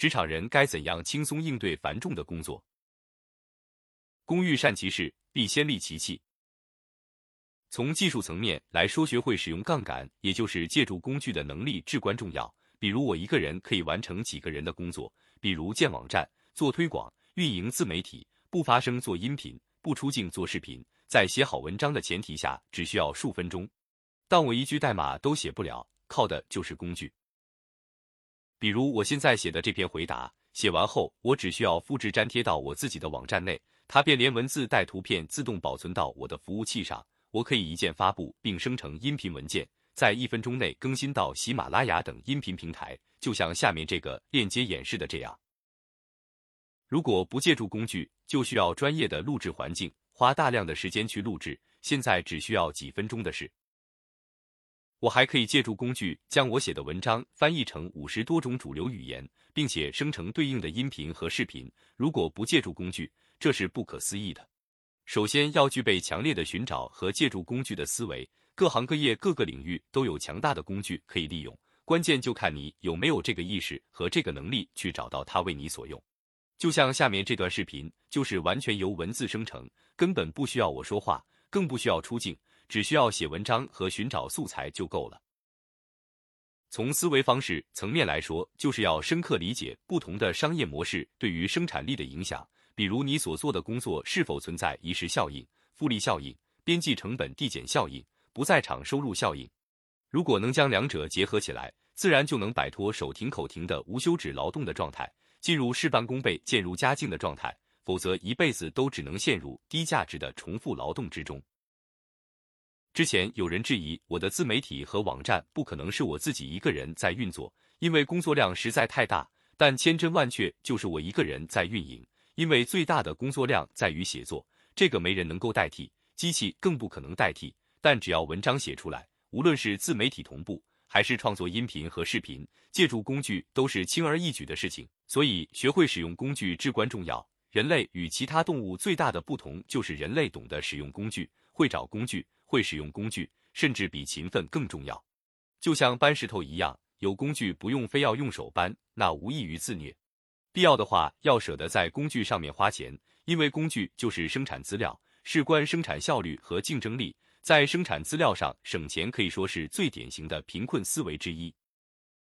职场人该怎样轻松应对繁重的工作？工欲善其事，必先利其器。从技术层面来说，学会使用杠杆，也就是借助工具的能力至关重要。比如，我一个人可以完成几个人的工作，比如建网站、做推广、运营自媒体，不发声做音频，不出镜做视频，在写好文章的前提下，只需要数分钟。但我一句代码都写不了，靠的就是工具。比如我现在写的这篇回答，写完后我只需要复制粘贴到我自己的网站内，它便连文字带图片自动保存到我的服务器上。我可以一键发布并生成音频文件，在一分钟内更新到喜马拉雅等音频平台，就像下面这个链接演示的这样。如果不借助工具，就需要专业的录制环境，花大量的时间去录制。现在只需要几分钟的事。我还可以借助工具，将我写的文章翻译成五十多种主流语言，并且生成对应的音频和视频。如果不借助工具，这是不可思议的。首先要具备强烈的寻找和借助工具的思维，各行各业各个领域都有强大的工具可以利用，关键就看你有没有这个意识和这个能力去找到它为你所用。就像下面这段视频，就是完全由文字生成，根本不需要我说话，更不需要出镜，只需要写文章和寻找素材就够了。从思维方式层面来说，就是要深刻理解不同的商业模式对于生产力的影响。比如你所做的工作是否存在一时效应、复利效应、边际成本递减效应、不在场收入效应？如果能将两者结合起来，自然就能摆脱手停口停的无休止劳动的状态，进入事半功倍、渐入佳境的状态。否则，一辈子都只能陷入低价值的重复劳动之中。之前有人质疑我的自媒体和网站不可能是我自己一个人在运作，因为工作量实在太大。但千真万确，就是我一个人在运营。因为最大的工作量在于写作，这个没人能够代替，机器更不可能代替。但只要文章写出来，无论是自媒体同步，还是创作音频和视频，借助工具都是轻而易举的事情。所以，学会使用工具至关重要。人类与其他动物最大的不同，就是人类懂得使用工具，会找工具，会使用工具，甚至比勤奋更重要。就像搬石头一样，有工具不用非要用手搬，那无异于自虐。必要的话，要舍得在工具上面花钱，因为工具就是生产资料，事关生产效率和竞争力。在生产资料上省钱，可以说是最典型的贫困思维之一。